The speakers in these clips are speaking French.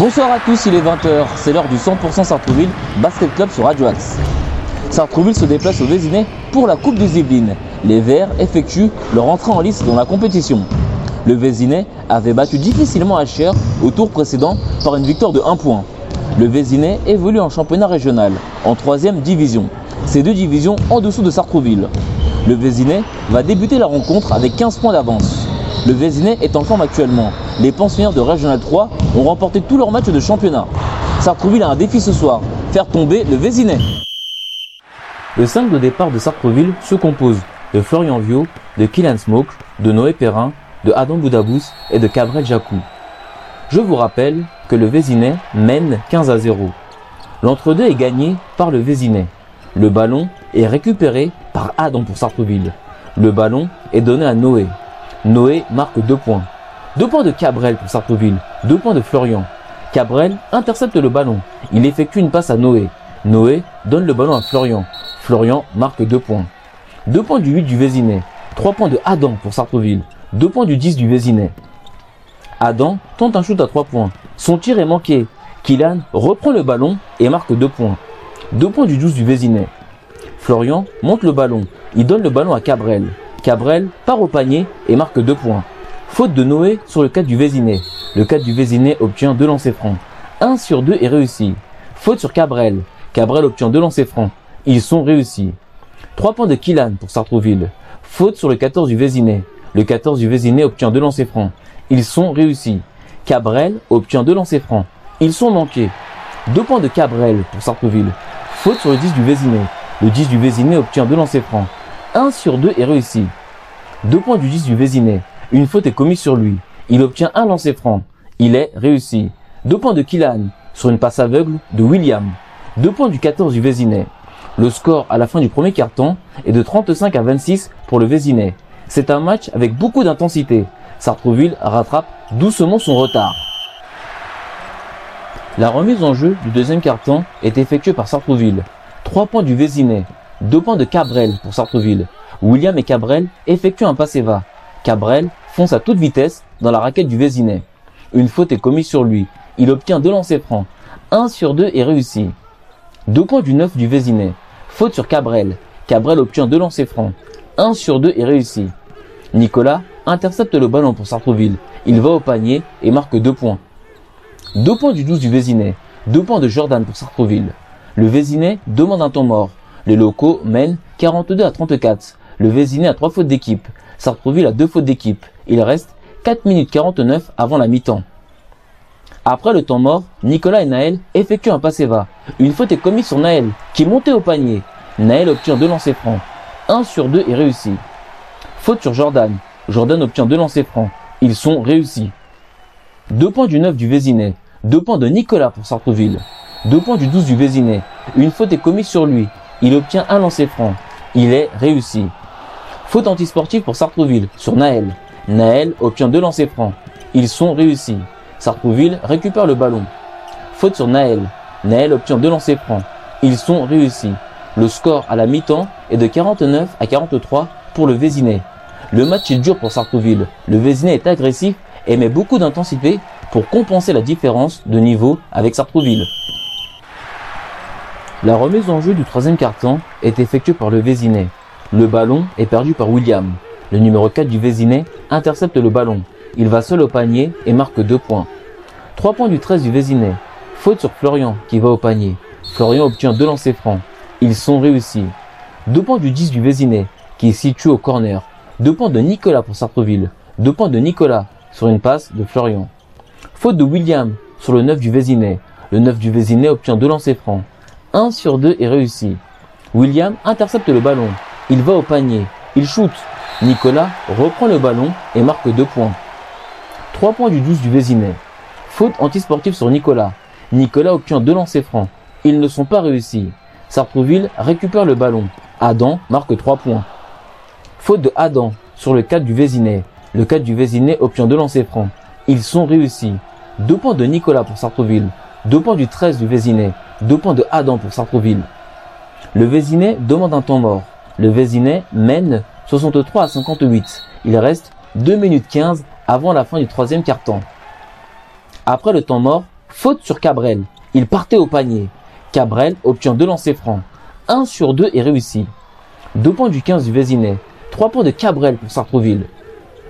Bonsoir à tous, il est 20h, c'est l'heure du 100% Sartrouville Basket Club sur Radio Axe. Sartrouville se déplace au Vésinet pour la Coupe des Yvelines. Les Verts effectuent leur entrée en lice dans la compétition. Le Vésinet avait battu difficilement Cher au tour précédent par une victoire de 1 point. Le Vésinet évolue en championnat régional, en 3 division. Ces deux divisions en dessous de Sartrouville. Le Vésinet va débuter la rencontre avec 15 points d'avance. Le Vésinet est en forme actuellement. Les pensionnaires de Régional 3 ont remporté tous leurs matchs de championnat. Sartrouville a un défi ce soir, faire tomber le Vésinet. Le 5 de départ de Sartrouville se compose de Florian Vio, de Kylian Smoke, de Noé Perrin, de Adam Boudabous et de Cabrel Jacou. Je vous rappelle que le Vésinet mène 15 à 0. L'entre-deux est gagné par le Vésinet. Le ballon est récupéré par Adam pour Sartrouville. Le ballon est donné à Noé. Noé marque 2 points. 2 points de Cabrel pour Sartreville, 2 points de Florian. Cabrel intercepte le ballon. Il effectue une passe à Noé. Noé donne le ballon à Florian. Florian marque 2 points. 2 points du 8 du Vésinet. 3 points de Adam pour Sartreville. 2 points du 10 du Vésinet. Adam tente un shoot à 3 points. Son tir est manqué. Kylan reprend le ballon et marque 2 points. 2 points du 12 du Vésinet. Florian monte le ballon. Il donne le ballon à Cabrel. Cabrel part au panier et marque 2 points. Faute de Noé sur le 4 du Vésinet. Le 4 du Vésinet obtient 2 lancers francs. 1 sur 2 est réussi. Faute sur Cabrel. Cabrel obtient 2 lancers francs. Ils sont réussis. 3 points de Killan pour Sartrouville. Faute sur le 14 du Vésinet. Le 14 du Vésinet obtient 2 lancers francs. Ils sont réussis. Cabrel obtient 2 lancers francs. Ils sont manqués. 2 points de Cabrel pour Sartrouville. Faute sur le 10 du Vésinet. Le 10 du Vésinet obtient 2 lancers francs. 1 sur 2 est réussi. 2 points du 10 du Vésinet. Une faute est commise sur lui. Il obtient un lancer franc. Il est réussi. 2 points de Killan sur une passe aveugle de William. 2 points du 14 du Vésinet. Le score à la fin du premier quart-temps est de 35 à 26 pour le Vésinet. C'est un match avec beaucoup d'intensité. Sartrouville rattrape doucement son retard. La remise en jeu du deuxième quart-temps est effectuée par Sartrouville. 3 points du Vésinet, deux points de Cabrel pour Sartreville. William et Cabrel effectuent un passe va. Cabrel fonce à toute vitesse dans la raquette du Vésinet. Une faute est commise sur lui. Il obtient deux lancers francs. Un sur deux est réussi. Deux points du 9 du Vésinet. Faute sur Cabrel. Cabrel obtient deux lancers francs. Un sur deux est réussi. Nicolas intercepte le ballon pour Sartreville. Il va au panier et marque deux points. Deux points du 12 du Vésinet. Deux points de Jordan pour Sartreville. Le Vésinet demande un temps mort. Les locaux mènent 42 à 34. Le Vésinet a 3 fautes d'équipe. Sartreville a 2 fautes d'équipe. Il reste 4 minutes 49 avant la mi-temps. Après le temps mort, Nicolas et Naël effectuent un passe va. Une faute est commise sur Naël, qui montait au panier. Naël obtient 2 lancers francs. 1 sur 2 est réussi. Faute sur Jordan. Jordan obtient 2 lancers francs. Ils sont réussis. 2 points du 9 du Vésinet. 2 points de Nicolas pour Sartreville. 2 points du 12 du Vésinet. Une faute est commise sur lui. Il obtient un lancer franc. Il est réussi. Faute antisportive pour Sartrouville sur Naël. Naël obtient deux lancers francs. Ils sont réussis. Sartrouville récupère le ballon. Faute sur Naël. Naël obtient deux lancers francs. Ils sont réussis. Le score à la mi-temps est de 49 à 43 pour le Vésinet. Le match est dur pour Sartrouville. Le Vésinet est agressif et met beaucoup d'intensité pour compenser la différence de niveau avec Sartrouville. La remise en jeu du troisième carton est effectuée par le Vésinet. Le ballon est perdu par William. Le numéro 4 du Vésinet intercepte le ballon. Il va seul au panier et marque 2 points. 3 points du 13 du Vésinet. Faute sur Florian qui va au panier. Florian obtient 2 lancers francs. Ils sont réussis. 2 points du 10 du Vésinet qui est situé au corner. 2 points de Nicolas pour Sartreville. 2 points de Nicolas sur une passe de Florian. Faute de William sur le 9 du Vésinet. Le 9 du Vésinet obtient 2 lancers francs. 1 sur 2 est réussi. William intercepte le ballon. Il va au panier. Il shoot. Nicolas reprend le ballon et marque 2 points. 3 points du 12 du Vésinet. Faute antisportive sur Nicolas. Nicolas obtient deux lancers francs. Ils ne sont pas réussis. Sartrouville récupère le ballon. Adam marque 3 points. Faute de Adam sur le 4 du Vésinet. Le 4 du Vésinet obtient deux lancers francs. Ils sont réussis. 2 points de Nicolas pour Sartrouville. 2 points du 13 du Vésinet. Deux points de Adam pour Sartreville. Le Vésinet demande un temps mort. Le Vésinet mène 63 à 58. Il reste 2 minutes 15 avant la fin du troisième quart-temps. Après le temps mort, Faute sur Cabrel. Il partait au panier. Cabrel obtient deux lancers francs. 1 sur 2 est réussi. 2 points du 15 du Vésinet. 3 points de Cabrel pour Sartrouville.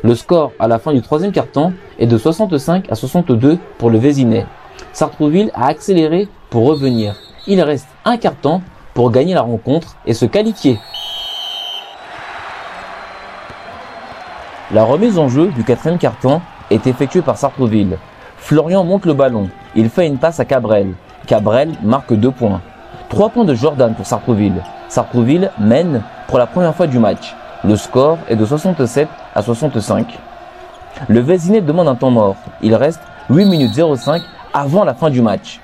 Le score à la fin du troisième quart-temps est de 65 à 62 pour le Vésinet. Sartrouville a accéléré pour revenir. Il reste un quart-temps pour gagner la rencontre et se qualifier. La remise en jeu du quatrième quart-temps est effectuée par Sartrouville. Florian monte le ballon. Il fait une passe à Cabrel. Cabrel marque deux points. Trois points de Jordan pour Sartrouville. Sartrouville mène pour la première fois du match. Le score est de 67 à 65. Le Vésinet demande un temps mort. Il reste 8 minutes 05 avant la fin du match.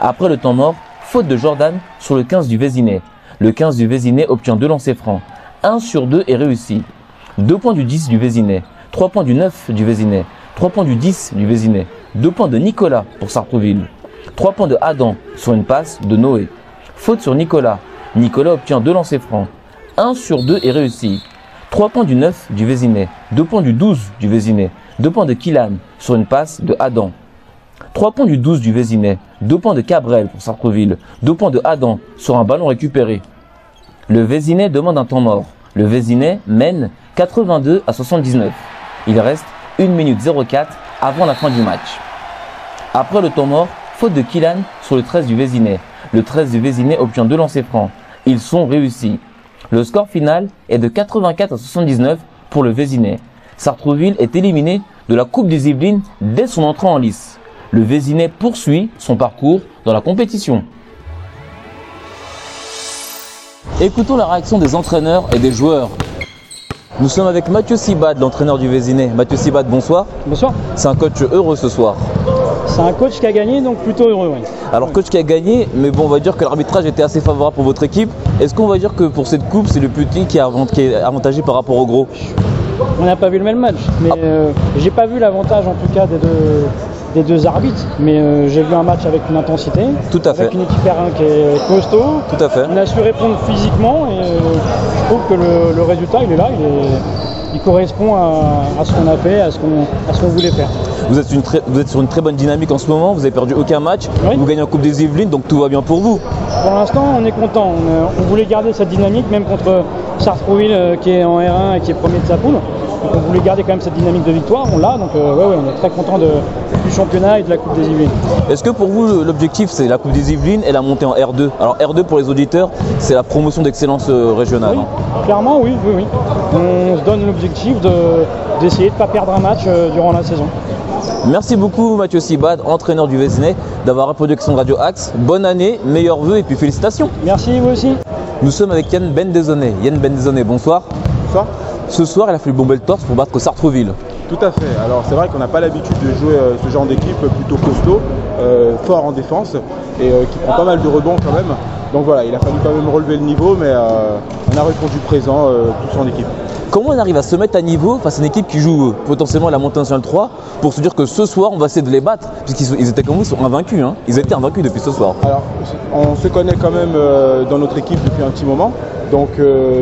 Après le temps mort, faute de Jordan sur le 15 du Vésinet. Le 15 du Vésinet obtient deux lancers francs. 1 sur 2 est réussi. 2 points du 10 du Vésinet, 3 points du 9 du Vésinet, 3 points du 10 du Vésinet, 2 points de Nicolas pour Sartrouville, 3 points de Adam sur une passe de Noé. Faute sur Nicolas. Nicolas obtient 2 lancers francs. 1 sur 2 est réussi. 3 points du 9 du Vésinet, 2 points du 12 du Vésinet, 2 points de Kilan sur une passe de Adam. 3 points du 12 du Vésinet, 2 points de Cabrel pour Sartrouville, 2 points de Adam sur un ballon récupéré. Le Vésinet demande un temps mort. Le Vésinet mène 82 à 79. Il reste 1 minute 04 avant la fin du match. Après le temps mort, faute de Kilan sur le 13 du Vésinet. Le 13 du Vésinet obtient deux lancers francs. Ils sont réussis. Le score final est de 84 à 79 pour le Vésinet. Sartrouville est éliminé de la Coupe des Yvelines dès son entrée en lice. Le Vésinet poursuit son parcours dans la compétition. Écoutons la réaction des entraîneurs et des joueurs. Nous sommes avec Mathieu Sibad, l'entraîneur du Vésinet. Mathieu Sibad, bonsoir. Bonsoir. C'est un coach heureux ce soir. C'est un coach qui a gagné, donc plutôt heureux. Oui. Alors coach qui a gagné, mais bon, on va dire que l'arbitrage était assez favorable pour votre équipe. Est-ce qu'on va dire que pour cette coupe, c'est le petit qui, est avantagé par rapport au gros? On n'a pas vu le même match, mais ah. euh, j'ai pas vu l'avantage en tout cas des deux, des deux arbitres, mais euh, j'ai vu un match avec une intensité. Tout à fait. Avec une équipe R1 qui est costaud. Tout à fait. On a su répondre physiquement et euh, je trouve que le, résultat, il est là, il, correspond à, ce qu'on a fait, à ce qu'on voulait faire. Vous êtes, une vous êtes, sur une très bonne dynamique en ce moment, vous n'avez perdu aucun match, vous gagnez en Coupe des Yvelines, donc tout va bien pour vous. Pour l'instant, on est content. On, voulait garder cette dynamique, même contre Sartrouville euh, qui est en R1 et qui est premier de sa poule. Donc on voulait garder quand même cette dynamique de victoire, on l'a, donc ouais, ouais, on est très content de, du championnat et de la Coupe des Yvelines. Est-ce que pour vous l'objectif c'est la Coupe des Yvelines et la montée en R2 Alors R2 pour les auditeurs c'est la promotion d'excellence euh, régionale. Hein. clairement oui, oui, oui. On se donne l'objectif d'essayer de ne pas perdre un match euh, durant la saison. Merci beaucoup Mathieu Sibad, entraîneur du Vésinet, d'avoir répondu de Radio Axe. Bonne année, meilleurs vœux et puis félicitations. Merci vous aussi. Nous sommes avec Yann Bendezonnet. Yann Bendezonnet, bonsoir. Bonsoir. Ce soir, il a fait le bon bel torse pour battre Sartreville. Tout à fait. Alors c'est vrai qu'on n'a pas l'habitude de jouer euh, ce genre d'équipe plutôt costaud, euh, fort en défense et euh, qui prend pas mal de rebonds quand même. Donc voilà, il a fallu quand même relever le niveau, mais on a répondu présent tous en équipe. Comment on arrive à se mettre à niveau face à une équipe qui joue potentiellement la montée nationale 3 pour se dire que ce soir on va essayer de les battre? Puisqu'ils étaient comme vous, ils sont invaincus. Hein. Ils étaient invaincus depuis ce soir. Alors on se connaît quand même dans notre équipe depuis un petit moment. Donc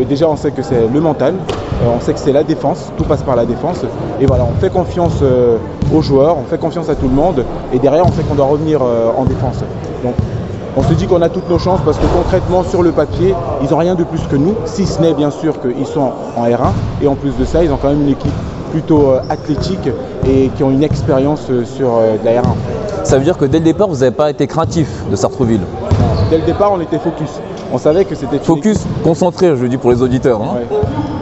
déjà on sait que c'est le mental, on sait que c'est la défense, tout passe par la défense. Et voilà, on fait confiance euh, aux joueurs, on fait confiance à tout le monde. Et derrière, on sait qu'on doit revenir euh, en défense. Donc, on se dit qu'on a toutes nos chances parce que concrètement, sur le papier, ils n'ont rien de plus que nous, si ce n'est bien sûr qu'ils sont en R1. Et en plus de ça, ils ont quand même une équipe plutôt athlétique et qui ont une expérience sur de la R1. Ça veut dire que dès le départ, vous n'avez pas été craintif de Sartreville Dès le départ, on était focus. On savait que c'était focus concentré, je dis pour les auditeurs. Hein.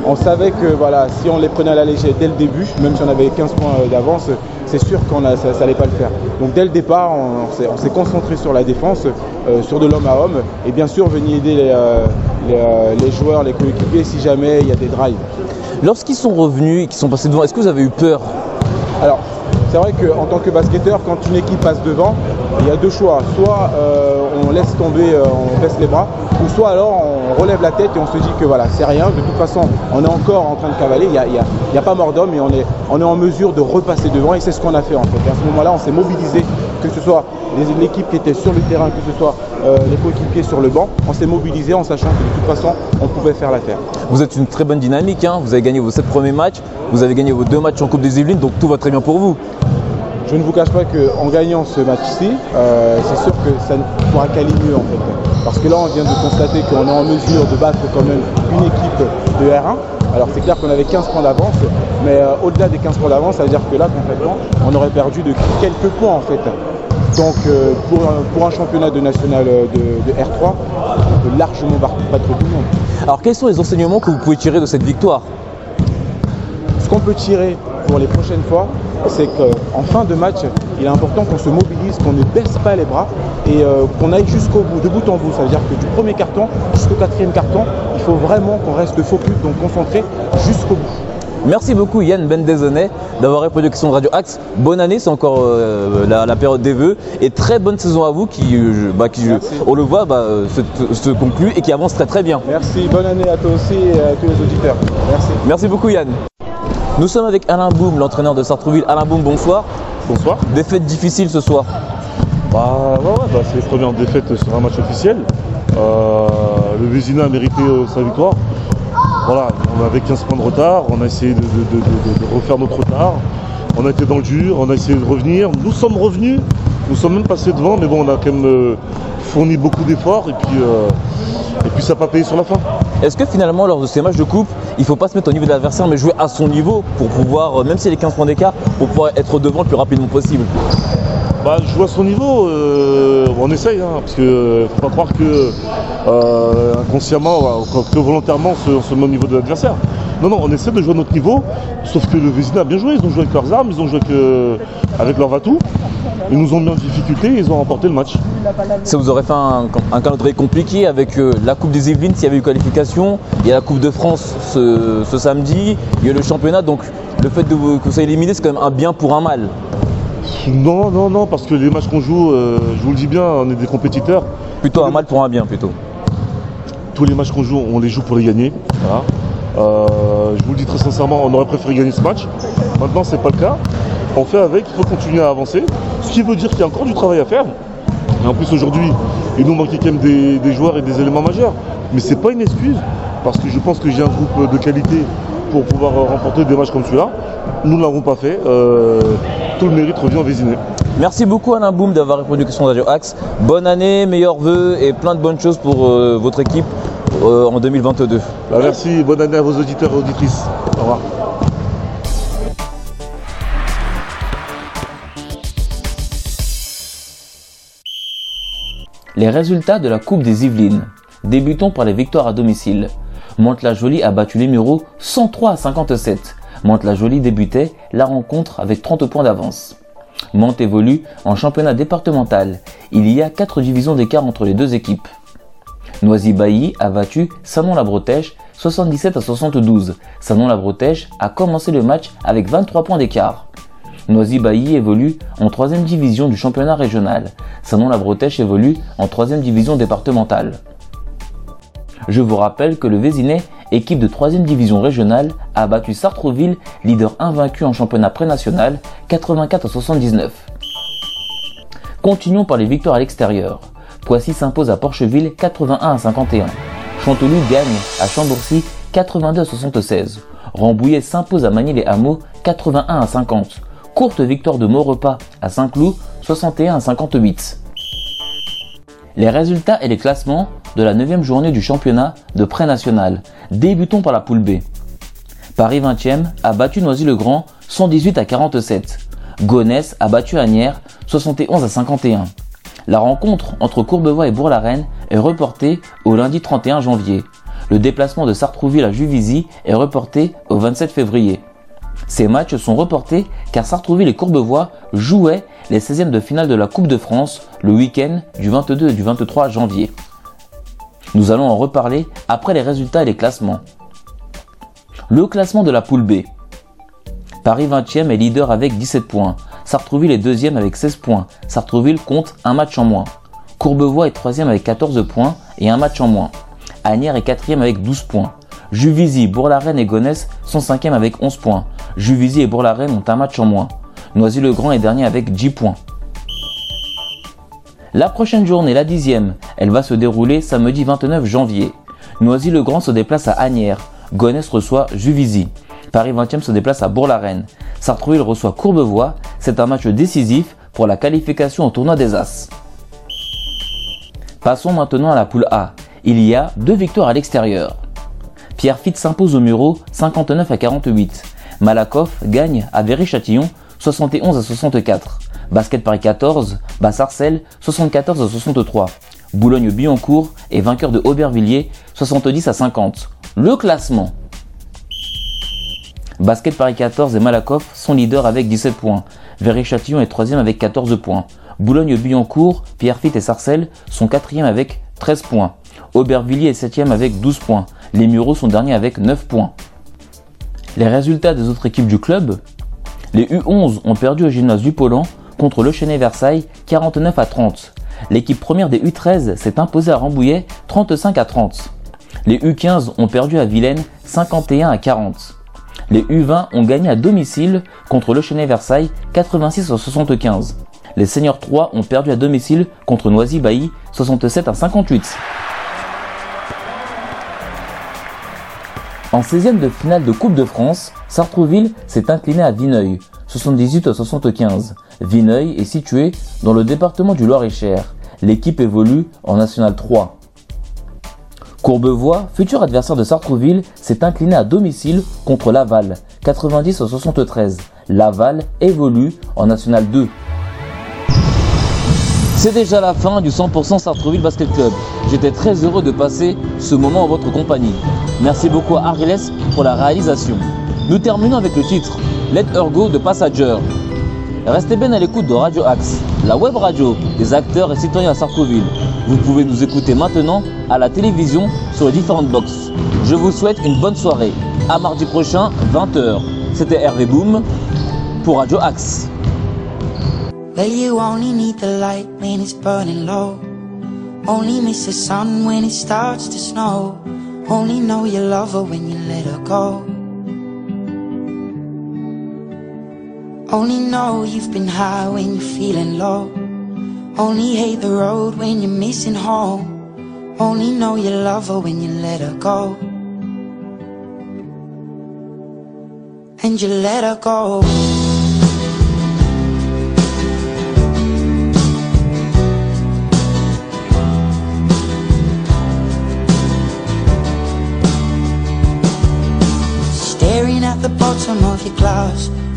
On savait que voilà, si on les prenait à la légère dès le début, même si on avait 15 points euh, d'avance, c'est sûr qu'on ça n'allait pas le faire. Donc dès le départ, on, s'est concentré sur la défense, euh, sur de l'homme à homme, et bien sûr venir aider les, euh, les joueurs, les coéquipiers si jamais il y a des drives. Lorsqu'ils sont revenus et qu'ils sont passés devant, est-ce que vous avez eu peur? Alors, c'est vrai qu'en tant que basketteur, quand une équipe passe devant, il y a deux choix. Soit on laisse tomber, on baisse les bras, ou soit alors on relève la tête et on se dit que voilà, c'est rien. De toute façon, on est encore en train de cavaler. Il n'y a, pas mort d'homme et on est, en mesure de repasser devant. Et c'est ce qu'on a fait en fait. à ce moment-là, on s'est mobilisé, que ce soit l'équipe qui était sur le terrain, que ce soit euh, les coéquipiers sur le banc. On s'est mobilisé en sachant que de toute façon, on pouvait faire l'affaire. Vous êtes une très bonne dynamique. Hein. vous avez gagné vos sept premiers matchs. Vous avez gagné vos deux matchs en Coupe des Yvelines. Donc tout va très bien pour vous. Je ne vous cache pas qu'en gagnant ce match-ci, euh, c'est sûr que ça ne pourra qu'aller mieux en fait. Parce que là, on vient de constater qu'on est en mesure de battre quand même une équipe de R1. Alors c'est clair qu'on avait 15 points d'avance, mais euh, au-delà des 15 points d'avance, ça veut dire que là, concrètement, on aurait perdu de quelques points en fait. Donc euh, pour, un, pour, un, championnat de national de, de R3, on peut largement battre tout le monde. Alors quels sont les enseignements que vous pouvez tirer de cette victoire? Ce qu'on peut tirer pour les prochaines fois, c'est qu'en fin de match, il est important qu'on se mobilise, qu'on ne baisse pas les bras et euh, qu'on aille jusqu'au bout, de bout en bout. Ça veut dire que du premier carton jusqu'au quatrième carton, il faut vraiment qu'on reste focus, donc concentré jusqu'au bout. Merci beaucoup Yann Bendezonnet d'avoir répondu aux questions de Radio Axe. Bonne année, c'est encore euh, la, la, période des vœux. Et très bonne saison à vous qui, euh, bah, qui on le voit, bah, se, se, conclut et qui avance très très bien. Merci, bonne année à toi aussi et à tous les auditeurs. Merci. Merci beaucoup Yann. Nous sommes avec Alain Boum, l'entraîneur de Sartrouville. Alain Boum, bonsoir. Bonsoir. Défaite difficile ce soir. Bah, ouais, ouais, bah, c'est les premières défaites sur un match officiel. Euh, le Vézina a mérité euh, sa victoire. Voilà, on avait 15 points de retard, on a essayé de, de, de, de, refaire notre retard. On a été dans le dur, on a essayé de revenir. Nous sommes revenus, nous sommes même passés devant, mais bon, on a quand même euh, fourni beaucoup d'efforts et puis, et puis ça n'a pas payé sur la fin. Est-ce que finalement, lors de ces matchs de coupe, il ne faut pas se mettre au niveau de l'adversaire, mais jouer à son niveau pour pouvoir, même s'il y a les 15 points d'écart, pour pouvoir être devant le plus rapidement possible? Bah, jouer à son niveau, euh, on essaye, hein, parce que euh, faut pas croire que euh, inconsciemment, que volontairement, on se, se met au niveau de l'adversaire. Non, non, on essaie de jouer à notre niveau, sauf que le Vézina a bien joué, ils ont joué avec leurs armes, ils ont joué avec, euh, avec leur Vatou, ils nous ont mis en difficulté et ils ont remporté le match. Ça vous aurait fait un, un calendrier compliqué avec euh, la Coupe des Yvelines s'il y avait eu qualification, il y a la Coupe de France ce, ce samedi, il y a le championnat, donc le fait de vous, que vous soyez éliminé, c'est quand même un bien pour un mal. Non, non, non, parce que les matchs qu'on joue, euh, je vous le dis bien, on est des compétiteurs. Plutôt un mal pour un bien, plutôt. Tous les matchs qu'on joue, on les joue pour les gagner. Voilà. Euh, je vous le dis très sincèrement, on aurait préféré gagner ce match. Maintenant, c'est pas le cas. On fait avec, il faut continuer à avancer. Ce qui veut dire qu'il y a encore du travail à faire. Et en plus, aujourd'hui, il nous manquait quand même des, joueurs et des éléments majeurs. Mais c'est pas une excuse, parce que je pense que j'ai un groupe de qualité pour pouvoir remporter des matchs comme celui-là. Nous ne l'avons pas fait. Euh, tout le mérite revient au Vésiné. Merci beaucoup Alain Boum d'avoir répondu aux questions de Radio Axe. Bonne année, meilleurs vœux et plein de bonnes choses pour euh, votre équipe euh, en 2022. Bah, merci, bonne année à vos auditeurs et auditrices. Au revoir. Les résultats de la Coupe des Yvelines. Débutons par les victoires à domicile. Mantes-la-Jolie a battu les Mureaux 103 à 57. Mantes-la-Jolie débutait la rencontre avec 30 points d'avance. Mantes évolue en championnat départemental. Il y a 4 divisions d'écart entre les deux équipes. Noisy-Bailly a battu Sanon-la-Bretèche 77 à 72. Sanon-la-Bretèche a commencé le match avec 23 points d'écart. Noisy-Bailly évolue en 3 division du championnat régional. Sanon-la-Bretèche évolue en 3 division départementale. Je vous rappelle que le Vésinet, équipe de 3 division régionale, a battu Sartreville, leader invaincu en championnat pré-national, 84 à 79. Continuons par les victoires à l'extérieur. Poissy s'impose à Porcheville 81 à 51. Chanteloup gagne à Chambourcy 82 à 76. Rambouillet s'impose à Magny-les-Hameaux 81 à 50. Courte victoire de Maurepas à Saint-Cloud 61 à 58. Les résultats et les classements de la 9 journée du championnat de pré-national. Débutons par la poule B. Paris 20e a battu Noisy-le-Grand 118 à 47. Gonesse a battu Agnières 71 à 51. La rencontre entre Courbevoie et Bourg-la-Reine est reportée au lundi 31 janvier. Le déplacement de Sartrouville à Juvisy est reporté au 27 février. Ces matchs sont reportés car Sartrouville et Courbevoie jouaient les 16e de finale de la Coupe de France le week-end du 22 et du 23 janvier. Nous allons en reparler après les résultats et les classements. Le classement de la poule B. Paris 20e est leader avec 17 points. Sartrouville est deuxième avec 16 points. Sartrouville compte un match en moins. Courbevoie est troisième avec 14 points et un match en moins. Agnières est quatrième avec 12 points. Juvisy, Bourg-la-Reine et Gonesse sont cinquièmes avec 11 points. Juvisy et Bourg-la-Reine ont un match en moins. Noisy-le-Grand est dernier avec 10 points. La prochaine journée, la dixième, elle va se dérouler samedi 29 janvier. Noisy-le-Grand se déplace à Agnières. Gonesse reçoit Juvisy. Paris 20e se déplace à Bourg-la-Reine. Sartrouville reçoit Courbevoie. C'est un match décisif pour la qualification au tournoi des As. Passons maintenant à la poule A. Il y a deux victoires à l'extérieur. Pierre Fitt s'impose au Muro 59 à 48. Malakoff gagne à Véry-Châtillon 71 à 64. Basket Paris 14 bat Sarcelles 74 à 63. Boulogne-Billancourt est vainqueur de Aubervilliers 70 à 50. Le classement. Basket Paris 14 et Malakoff sont leaders avec 17 points. Véry-Châtillon est 3 avec 14 points. Boulogne-Billancourt, Pierrefitte et Sarcelles sont 4 avec 13 points. Aubervilliers est 7 avec 12 points. Les Mureaux sont derniers avec 9 points. Les résultats des autres équipes du club? Les U11 ont perdu au gymnase du Polan contre le Chenet Versailles 49 à 30. L'équipe première des U13 s'est imposée à Rambouillet 35 à 30. Les U15 ont perdu à Vilaine 51 à 40. Les U20 ont gagné à domicile contre le Chenet Versailles 86 à 75. Les Seniors 3 ont perdu à domicile contre Noisy-Bailly 67 à 58. En 16e de finale de Coupe de France, Sartrouville s'est incliné à Vineuil 78 à 75. Vineuil est situé dans le département du Loir-et-Cher. L'équipe évolue en National 3. Courbevoie, futur adversaire de Sartrouville, s'est incliné à domicile contre Laval, 90 à 73. Laval évolue en National 2. C'est déjà la fin du 100% Sartrouville Basket Club. J'étais très heureux de passer ce moment en votre compagnie. Merci beaucoup à Ariles pour la réalisation. Nous terminons avec le titre Let Her Go de Passager. Restez bien à l'écoute de Radio Axe, la web radio des acteurs et citoyens à Sartrouville. Vous pouvez nous écouter maintenant à la télévision sur les différentes boxes. Je vous souhaite une bonne soirée. À mardi prochain, 20h. C'était Hervé Boom pour Radio Axe. Only know you've been high when you're feeling low. Only hate the road when you're missing home. Only know you love her when you let her go. And you let her go. Staring at the bottom of your glass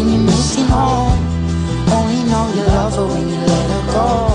when you're missing home. Only know you love her when you let her go.